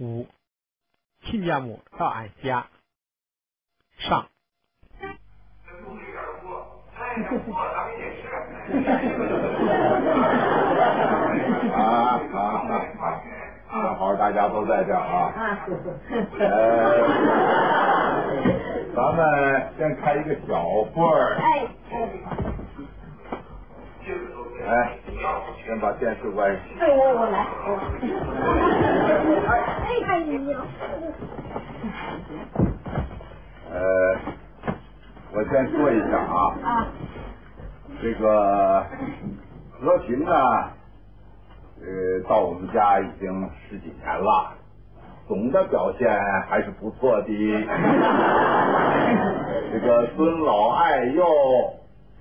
五，亲家母到俺家。上。啊啊啊！正好大家都在这儿啊。呃，咱们先开一个小会儿。哎哎，先把电视关上。哎，我我来。哎哎呀！呃，我先说一下啊，啊，这个和平呢，呃，到我们家已经十几年了，总的表现还是不错的。这个尊老爱幼，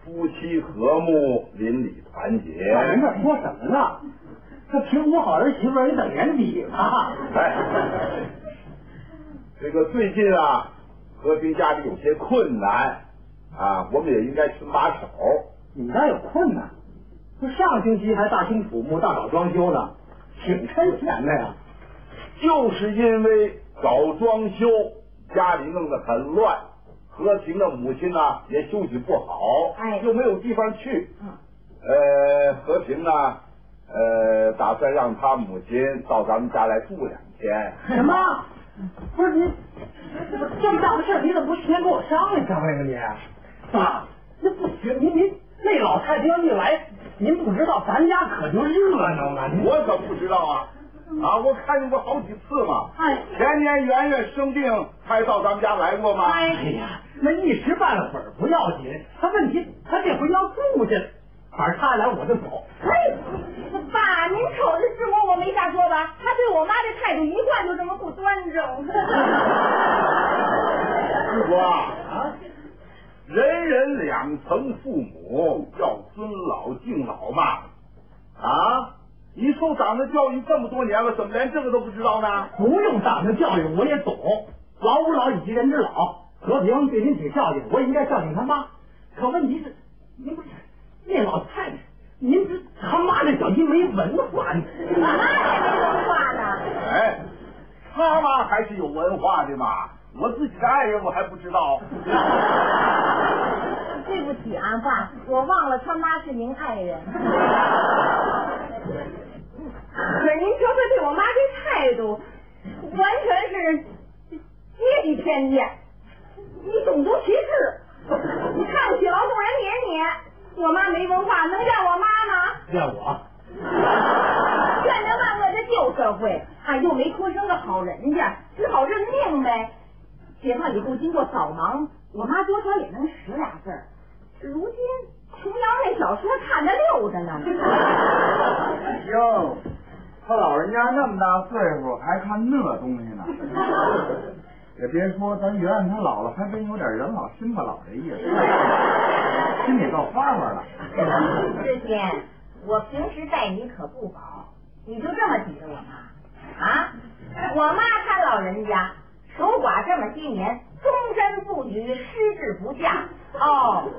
夫妻和睦，邻里团结。您这说什么呢？这评估好儿媳妇儿也等年底了。哎，这个最近啊，和平家里有些困难啊，我们也应该伸把手。你们家有困难？这上星期还大兴土木、大搞装修呢，挺趁钱的呀。就是因为搞装修，家里弄得很乱，和平的母亲呢也休息不好，哎又没有地方去。嗯呃，和平呢，呃，打算让他母亲到咱们家来住两天。什么？不是您，这么大的事儿，你怎么不提前跟我商量商量啊你？爸，那不行，您您那老太太要一来，您不知道咱家可就热闹了。您我可不知道啊，啊，我看见过好几次嘛。哎前年圆圆生病，还到咱们家来过吗？哎哎呀，那一时半会儿不要紧，他问题他这回要住去，反正他来我就走。哎，爸，您瞅着是我，我没瞎说吧？他对我妈这态度一贯就这么不端正。师傅啊，人人两层父母，要尊老敬老嘛。啊，你受党的教育这么多年了，怎么连这个都不知道呢？不用党的教育我也懂，老吾老以及人之老。和平对您挺孝敬，我也应该孝敬他妈。可问题是，您不是那老太太，您这他妈这小心没文化呢。我妈还没文化呢。哎，他妈还是有文化的嘛。我自己的爱人我还不知道。对不起啊，爸，我忘了他妈是您爱人。可您说他对我妈这态度，完全是阶级偏见，你种族歧视，你看不起劳动人民，你我妈没文化，能怨我妈吗？怨我？怨这万恶的旧社会，啊，又没出生个好人家，只好认命呗。解放以后，经过扫盲，我妈多少也能识俩字儿。如今琼瑶那小说看得溜着呢。哟，他老人家那么大岁数还看那东西呢。也别说，咱圆圆他姥姥还真有点人老心不老的意思，心里够花花了。志谦，我平时待你可不薄，你就这么挤着我妈啊？我妈她老人家守寡这么些年，终身不娶，失志不嫁。哦，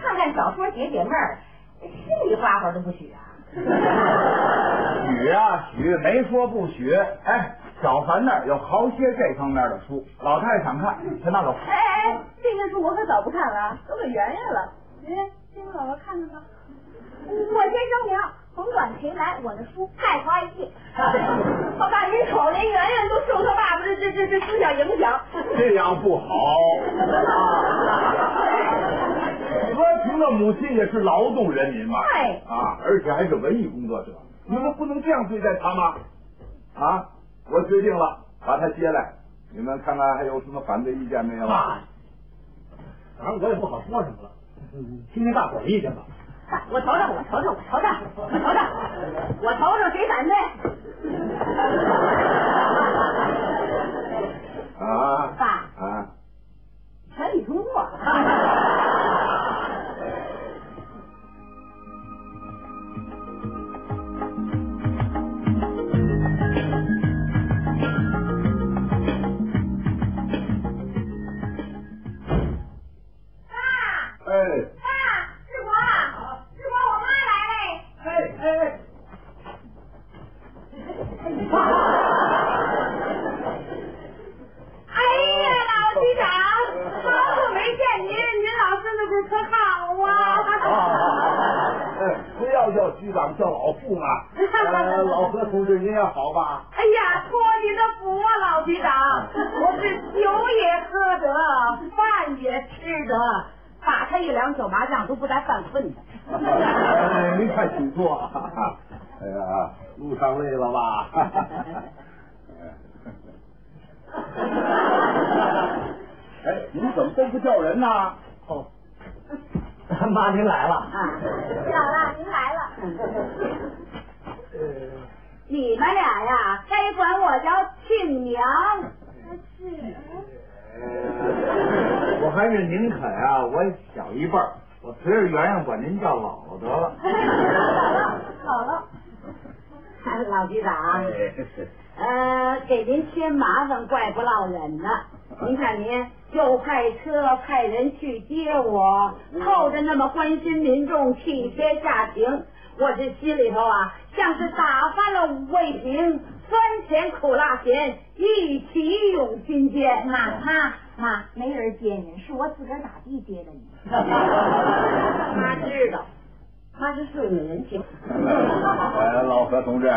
看看小说解解闷儿，心里花花都不许啊。许啊许，没说不许。哎，小凡那儿有好些这方面的书，老太太想看，全拿走。哎哎哎，这些书我可早不看了，都给圆圆了。圆圆，先给姥姥看看吧。我先声明，甭管谁来，我的书太花一切。老大，您瞅，连圆圆都受他爸爸的这这这思想影响。这样不好。和 平的母亲也是劳动人民嘛，哎啊，而且还是文艺工作者，你们不能这样对待他吗？啊，我决定了，把他接来，你们看看还有什么反对意见没有？爸，反正我也不好说什么了，嗯听听大伙儿意见吧。我瞅瞅，我瞅瞅，我瞅瞅，我瞅瞅，我瞅瞅，谁反对？啊爸，啊，全体通过。快请坐。哎呀，路上累了吧？哎，你们怎么都不叫人呢？哦，妈您来了。啊，姥姥您来了。你们俩呀，该管我叫亲娘。我还是宁肯啊，我小一辈儿，我随着圆圆管您叫姥姥得了。姥姥，姥姥，老局长，哎呃，给您添麻烦怪不落忍的。您看您又派车派人去接我，透着那么关心民众、体贴下情，我这心里头啊，像是打翻了五味瓶，酸甜苦辣咸一起涌心间。妈妈妈，没人接您，是我自个儿打的接的你。妈知道，妈是顺着人情。呃，老何同志，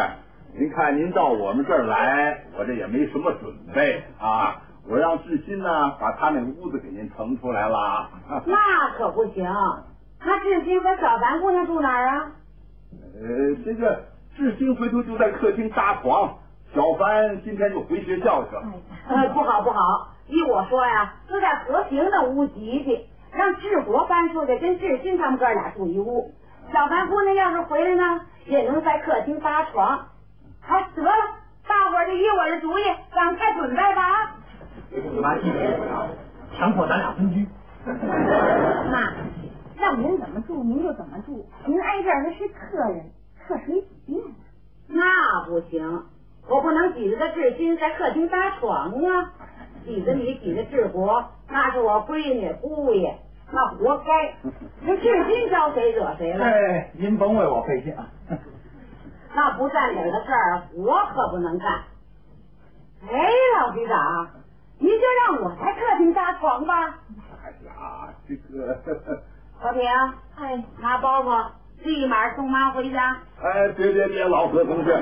您看您到我们这儿来，我这也没什么准备啊。我让志新呢把他那屋子给您腾出来了。那可不行，他志新和小凡姑娘住哪儿啊？呃，这个志新回头就在客厅搭床，小凡今天就回学校去了。呃，不好不好，依我说呀，就在和平的屋挤挤，让志国搬出去跟志新他们哥俩住一屋。小凡姑娘要是回来呢，也能在客厅搭床。哎，得了，大伙儿就依我的主意，赶快准备吧你！妈记着，强迫咱俩分居。妈，让您怎么住您就怎么住，您挨这儿那是客人，客谁几遍呢？那不行，我不能挤着个志新在客厅搭床啊！挤着你，挤着志国，那是我闺女姑爷，那活该。这至今招谁惹谁了？哎，您甭为我费心啊。那不占理的事儿，我可不能干。哎，老局长，您就让我在客厅搭床吧。哎呀，这个，和平，哎，拿包袱，立马送妈回家。哎，别别别，老何同志啊，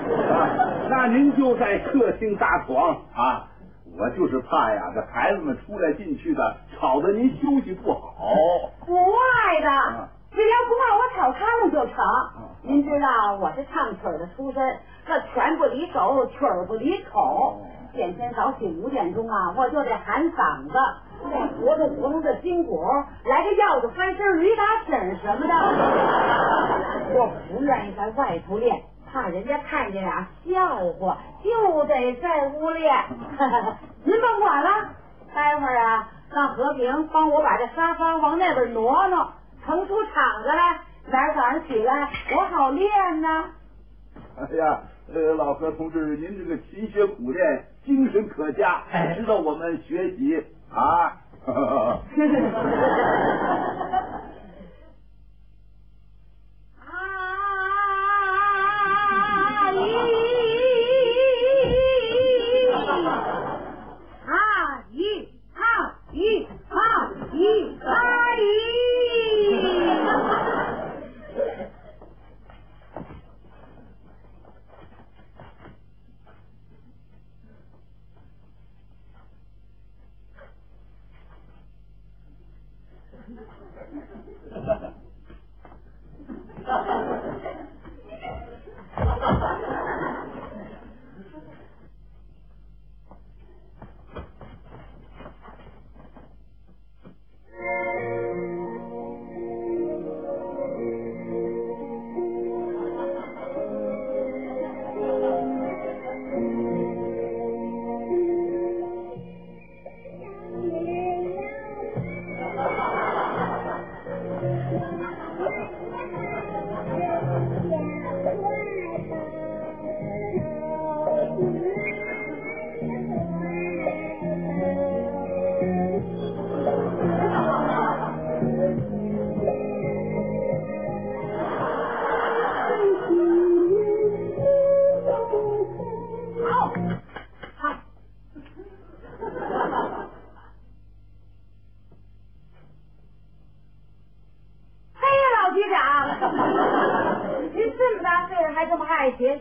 那您就在客厅搭床啊。我就是怕呀，这孩子们出来进去的，吵得您休息不好。不爱的，只要不让我吵他们就成。您知道我是唱曲儿的出身，这拳不离手，曲儿不离口。天天早起五点钟啊，我就得喊嗓子，再活动活动这筋骨，来个腰子翻身、驴打滚什么的。我不愿意在外头练，怕人家看见啊笑话，就得在屋练。您甭管了，待会儿啊，让和平帮我把这沙发往那边挪挪，腾出场子来。明儿早上起来我好练呢。哎呀，呃，老何同志，您这个勤学苦练，精神可嘉，哎值得我们学习啊。啊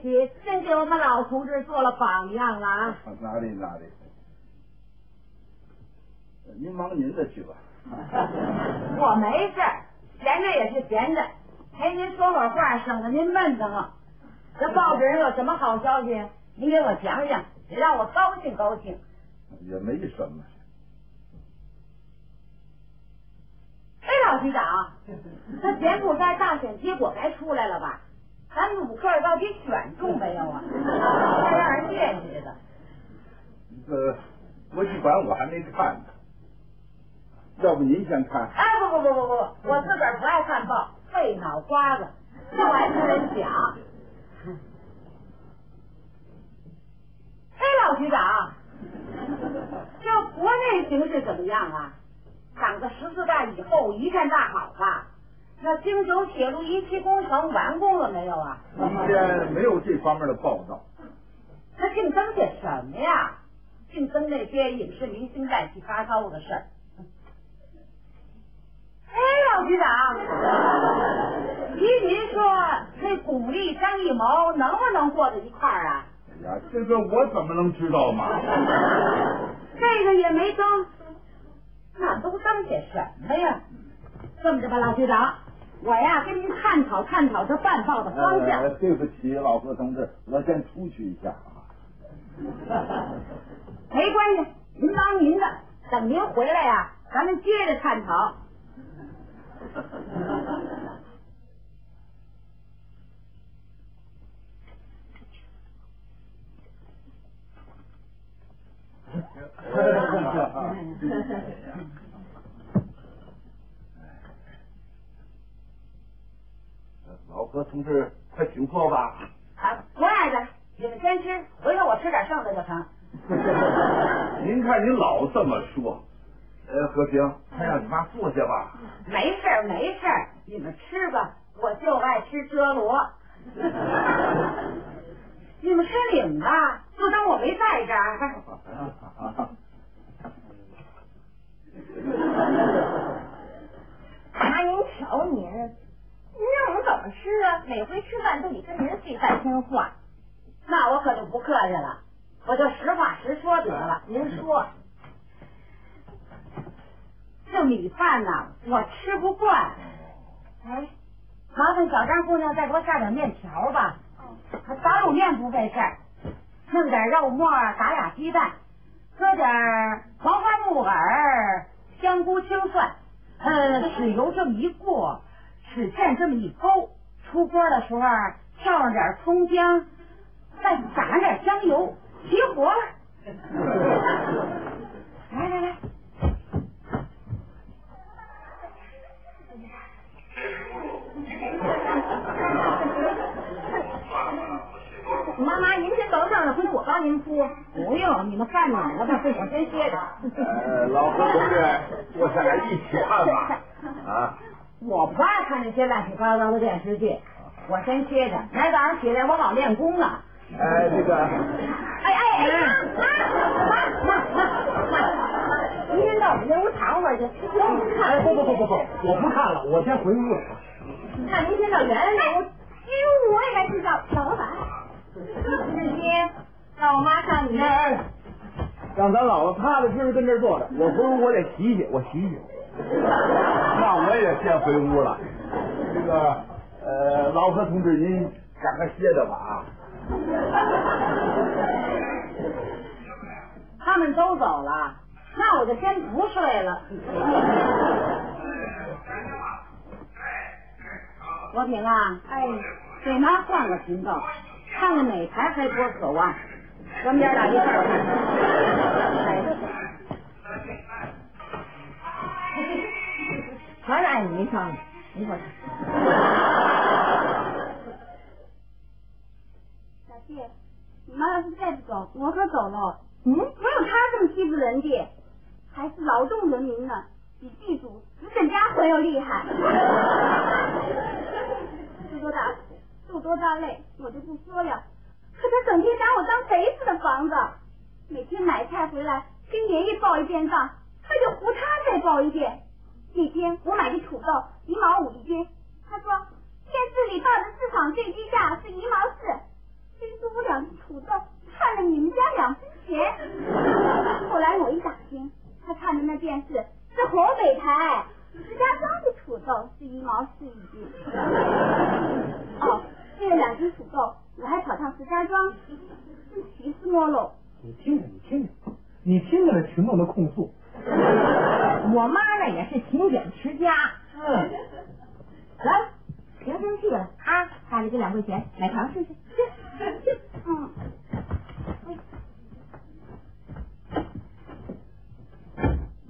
起，真给我们老同志做了榜样了啊！哪里哪里，您忙您的去吧。我没事，闲着也是闲着，陪您说会儿话，省得您闷得慌。这报纸上有什么好消息，您给我讲讲，也让我高兴高兴。也没什么。哎，老局长，这柬埔寨大选结果该出来了吧？咱五克到底选中没有啊？还让人惦记着呢。呃，国际馆我还没看呢，要不您先看？哎，不不不不不，我自个儿不爱看报，费脑瓜子，就爱听人讲。哎，老局长，这国内形势怎么样啊？党的十四大以后一片大好吧？那京九铁路一期工程完工了没有啊？今天没有这方面的报道。他净争些什么呀？净争那些影视明星乱七八糟的事儿。哎，老局长，依您说，那巩俐、张艺谋能不能过在一块儿啊？哎呀，这个我怎么能知道嘛？这个也没争，那都争些什么呀？这么着吧，老局长，我呀跟您探讨探讨这办报的方向。呃，对不起，老何同志，我先出去一下啊。没关系，您忙您的，等您回来呀，咱们接着探讨。老何同志，快请坐吧。啊，不碍的，你们先吃，回头我吃点剩的就成。您看您老这么说，呃，和平，快让你妈坐下吧。没事儿没事儿，你们吃吧，我就爱吃遮罗。你们吃你们吧，就当我没在这儿。妈，您瞧您，您让我们怎么吃啊？每回吃饭都得跟您对半天话。那我可就不客气了，我就实话实说得了。您说，这米饭呐，我吃不惯。哎，麻烦小张姑娘再给我下点面条吧。打卤面不费事儿，弄点肉末，打俩鸡蛋，搁点黄花木耳、香菇、青蒜，呃，豉油这么一过，豉芡这么一勾，出锅的时候跳上点葱姜，再撒上点香油，齐活了。来来来，妈妈，您先等等，回我帮您铺。不用，你们看哪个吧，我先歇着。呃，老何同志，坐下来一起看吧。啊，我不爱看那些乱七八糟的电视剧，我先歇着。明儿早上起来我老练功呢。哎，这个，哎哎哎，妈妈妈妈，您先到我们那屋躺会儿去，我不看。哎，不不不不不，我不看了，我先回屋了。那您先到原来那屋，因为我也来知道老板。志新，让我妈上你那儿。哎，让咱姥姥踏踏实实跟这儿坐着，我回屋我得洗洗，我洗洗。我也先回屋了。这个，呃，老何同志，您赶快歇着吧啊。他们都走了，那我就先不睡了。和平啊，哎，给妈换个频道，看看哪台还播渴望，咱们爷俩一块儿看。全赖你一双，一会儿。小谢，你妈要是再不走，我可走了。嗯，没有他这么欺负人的，还是劳动人民呢，比地主资本家还要厉害。受多大苦，受多大累，我就不说了。可他整天拿我当贼似的房子，每天买菜回来，跟爷爷报一遍账，他就胡他再报一遍。那天我买的土豆一毛五一斤，他说电视里报的市场最低价是一毛四，非租我两斤土豆，看了你们家两分钱。后来我一打听，他看的那电视是河北台，石家庄的土豆是一毛四一斤。哦，为了两斤土豆，我还跑趟石家庄，真气死我了。你听着，你听着，你听着这群众的控诉。我妈呢也是勤俭持家。嗯，来了，别生气了啊！家里这两块钱买糖吃去。嗯。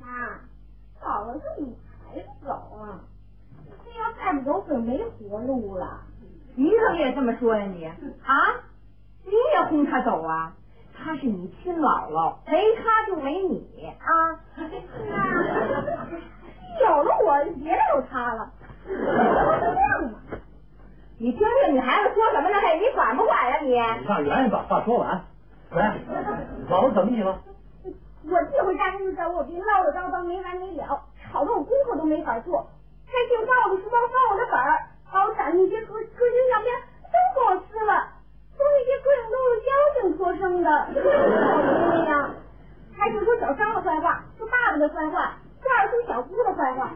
妈，到了这你还不走啊？这要再不走可没活路了。你怎么也这么说呀你？啊？你也轰他走啊？他是你亲姥姥，没他就没你啊！有了我也有他了，这样嘛？你听听女孩子说什么呢？嘿，你管不管呀你？你让圆圆把话说完。喂，老子怎么你了？我这回家就是在我别唠唠叨叨没完没了，吵得我功课都没法做。还净翻我的书包，翻我的本儿，把我攒那些科科学小片都给我撕了，那些科影都是妖精托生的，好姑娘。还就说小张的坏话，说爸爸的坏话，说二叔小姑的坏话。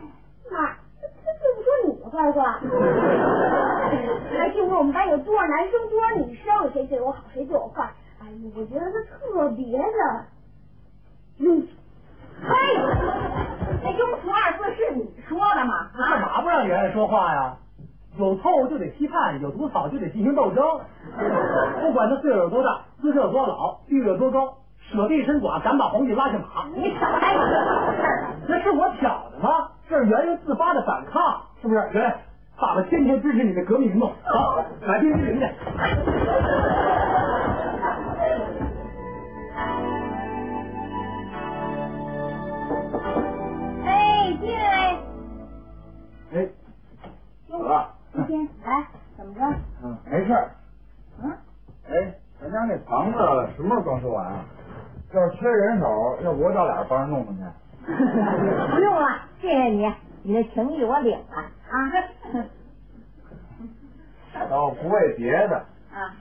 妈，他他就不说你的坏话。还净说我们班有多少男生多少女生，谁对我好谁对我坏。哎呦，我觉得他特别的。嗯，嘿，那庸俗二字是你说的吗？干嘛不让圆圆说话呀？有错误就得批判，有毒草就得进行斗争。不管他岁数有多大，姿势有多老，地位有多高，舍地身寡，敢把皇帝拉下马。你少来你这事儿！那是我挑的吗？这是圆圆自发的反抗，是不是？圆圆，爸爸天天支持你的革命运动。好，买冰淇淋去。没事儿。嗯，哎，咱家那房子什么时候装修完啊？要是缺人手，要不我找俩人帮着弄弄去？不用了，谢谢你，你的情谊我领了啊。我 倒不为别的，啊，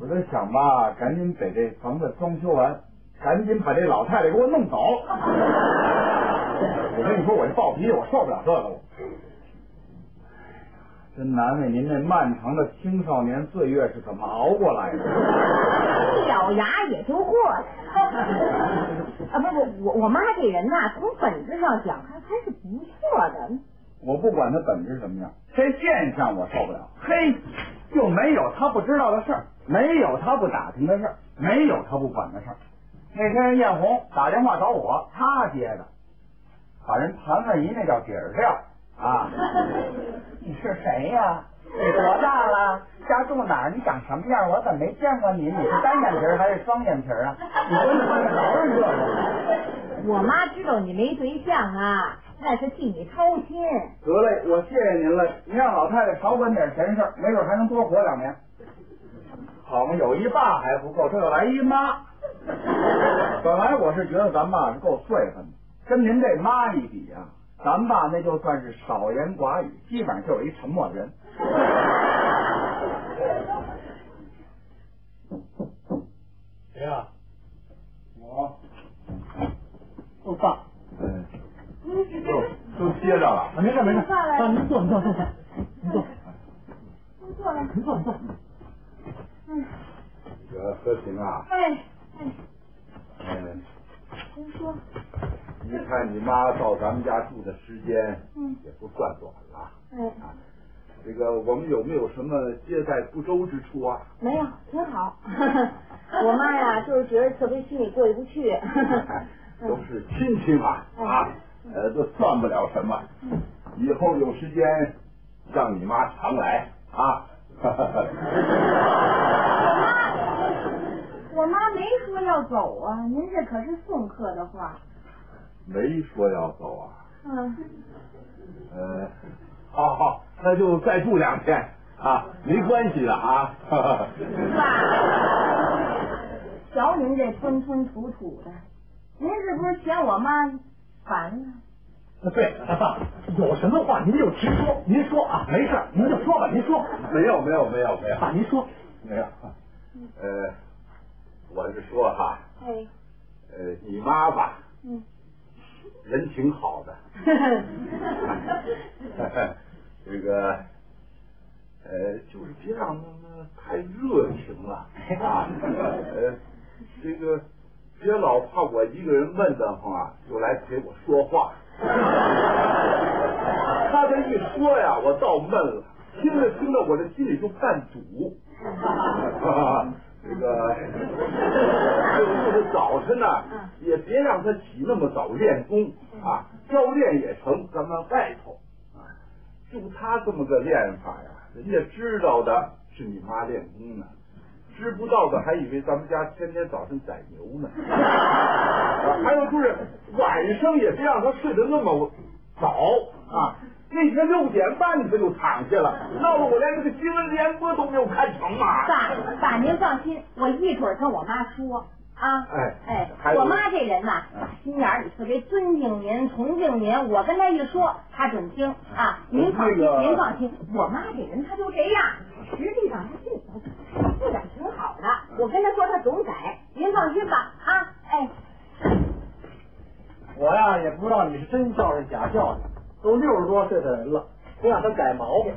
我就想吧，赶紧把这房子装修完，赶紧把这老太太给我弄走。我跟你说，我这暴脾气，我受不了这个了。真难为您那漫长的青少年岁月是怎么熬过来的？一咬牙也就过来了。啊，不不，我我妈这人呐，从本质上讲还还是不错的。我不管他本质什么样，这现象我受不了。嘿，就没有他不知道的事儿，没有他不打听的事儿，没有他不管的事儿。那天艳红打电话找我，他接的，把人盘问一那叫底儿掉啊。你是谁呀、你多大了？家住哪儿？你长什么样？我怎么没见过你？你是单眼皮儿还是双眼皮儿啊？你跟你犯得着人这个？我妈知道你没对象啊，那是替你操心。得嘞，我谢谢您了。您让老太太少管点闲事儿，没准还能多活两年。好嘛，有一爸还不够，这又来一妈。本来我是觉得咱爸是够岁分的，跟您这妈一比啊，咱爸那就算是少言寡语，基本上就是一沉默的人。谁呀？我，我爸。嗯，都都歇着了。啊，没事没事，啊，您坐，您坐，坐坐，您坐，您坐来。您坐，您坐。嗯，这个和平啊，哎哎，嗯，您说，你看你妈到咱们家住的时间，嗯，也不算短了。哎，这个我们有没有什么接待不周之处啊？没有，挺好。我妈呀，就是觉得特别心里过意不去。都是亲戚嘛，啊，呃，都算不了什么。以后有时间让你妈常来啊。我妈没说要走啊，您这可是送客的话。没说要走啊。嗯，呃，好好，那就再住两天啊，没关系的啊。爸，瞧您这吞吞吐吐的，您是不是嫌我妈烦啊？对，爸，有什么话您就直说，您说啊，没事，您就说吧，您说。没有没有没有没有爸，您说。没有，呃，我是说哈，哎，呃，你妈吧，嗯，人挺好的，这个，呃，就是别让他们太热情了啊，呃，这个别老怕我一个人闷得慌啊，就来陪我说话。他这一说呀，我倒闷了，听着听着，我这心里就犯堵。这个，这个就是早晨呢，也别让他起那么早练功啊，教练也成，咱们外头啊，就他这么个练法呀，人家知道的是你妈练功呢，知不道的还以为咱们家天天早晨宰牛呢。啊还有就是晚上也别让他睡得那么早啊。那天六点半他就躺下了，闹得我连这个新闻联播都没有看成嘛。爸爸，您放心，我一会儿跟我妈说啊。哎哎我妈这人呐，打心眼里特别尊敬您、崇敬您。我跟她一说，她准听啊。您放心，这个您放心，我妈这人她就这样。实际上她这个素养挺好的，我跟她说她总改。您放心吧啊，哎，我呀也不知道你是真孝顺假孝顺，都六十多岁的人了，不让他改毛病。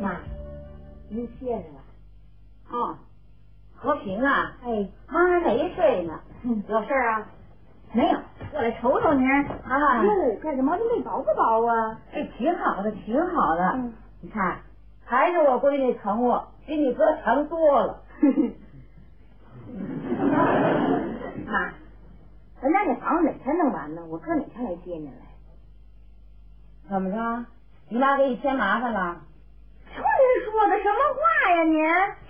妈，您歇着吧。哦，和平啊，哎，妈没睡呢，有事儿啊？没有，过来瞅瞅您啊。哟，干什么？这没薄不薄啊？哎，挺好的，挺好的。嗯你看，还是我闺女疼我，比你哥强多了。妈，咱家这房子哪天弄完呢？我哥哪天来接您来？怎么着？你妈给你添麻烦了？说的什么话呀？您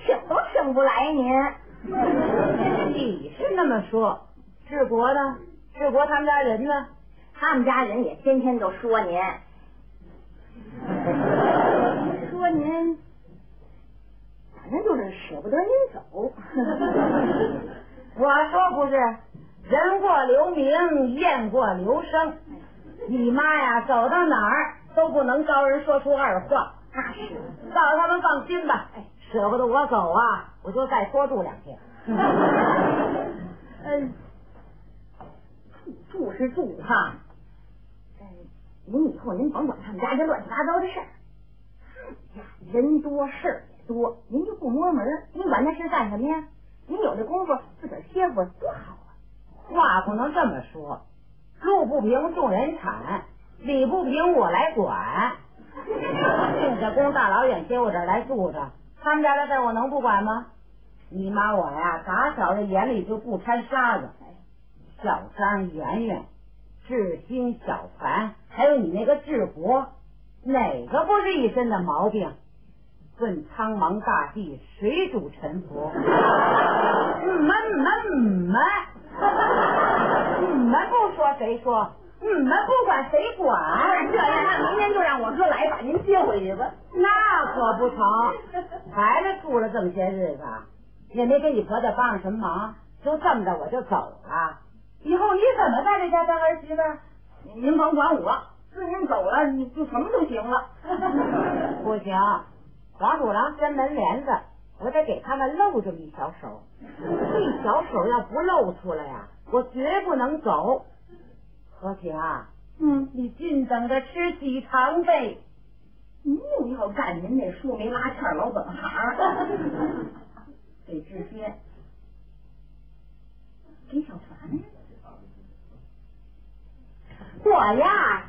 请都请不来您。你是那么说，治国的，治国他们家人呢？他们家人也天天都说您，说您，反正就是舍不得您走。我说不是，人过留名，雁过留声。你妈呀，走到哪儿都不能招人说出二话。那是，告诉他们放心吧。哎，舍不得我走啊，我就再多住两天。嗯，住住是住哈，嗯，您以后您甭管他们家这乱七八糟的事儿。人多事儿也多，您就不摸门，您管那事干什么呀？您有这功夫自个儿歇会多好啊！话不能这么说，路不平众人铲，理不平我来管。定下宫大老远接我这儿来住着，他们家的事儿我能不管吗？你妈我呀，打小的眼里就不掺沙子。小张、圆圆、志新、小凡，还有你那个志国，哪个不是一身的毛病？问苍茫大地，谁主沉浮？你们们们，你们不说谁说？你们不管谁管？这样，那明天就让我哥来把您接回去吧。那可不成，孩子住了这么些日子，也没给你婆家帮上什么忙，就这么着我就走了。以后你怎么在这家当儿媳妇？您甭管我，自您走了，你就什么都行了。不行，王主郎掀门帘子，我得给他们露这么一小手。这小手要不露出来呀、我绝不能走。和平啊，嗯，你尽等着吃喜糖呗。您又要干您那树没拉欠老本行。给志先，给小凡。我呀，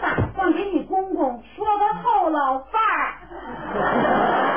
打算给你公说的透老伴儿。